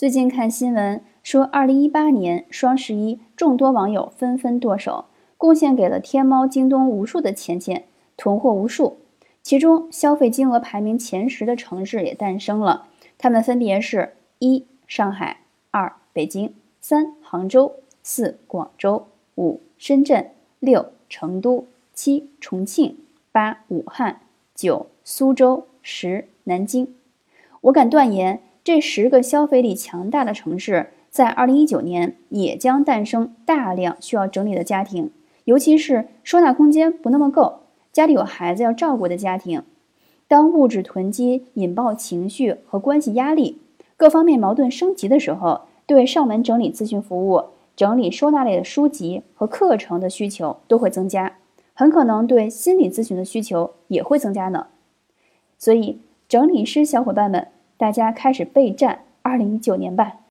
最近看新闻说，二零一八年双十一，众多网友纷纷剁手，贡献给了天猫、京东无数的钱钱，囤货无数。其中消费金额排名前十的城市也诞生了，它们分别是：一、上海；二、北京；三、杭州；四、广州；五、深圳；六、成都；七、重庆；八、武汉；九、苏州；十、南京。我敢断言。这十个消费力强大的城市，在二零一九年也将诞生大量需要整理的家庭，尤其是收纳空间不那么够、家里有孩子要照顾的家庭。当物质囤积引爆情绪和关系压力，各方面矛盾升级的时候，对上门整理咨询服务、整理收纳类的书籍和课程的需求都会增加，很可能对心理咨询的需求也会增加呢。所以，整理师小伙伴们。大家开始备战二零一九年吧。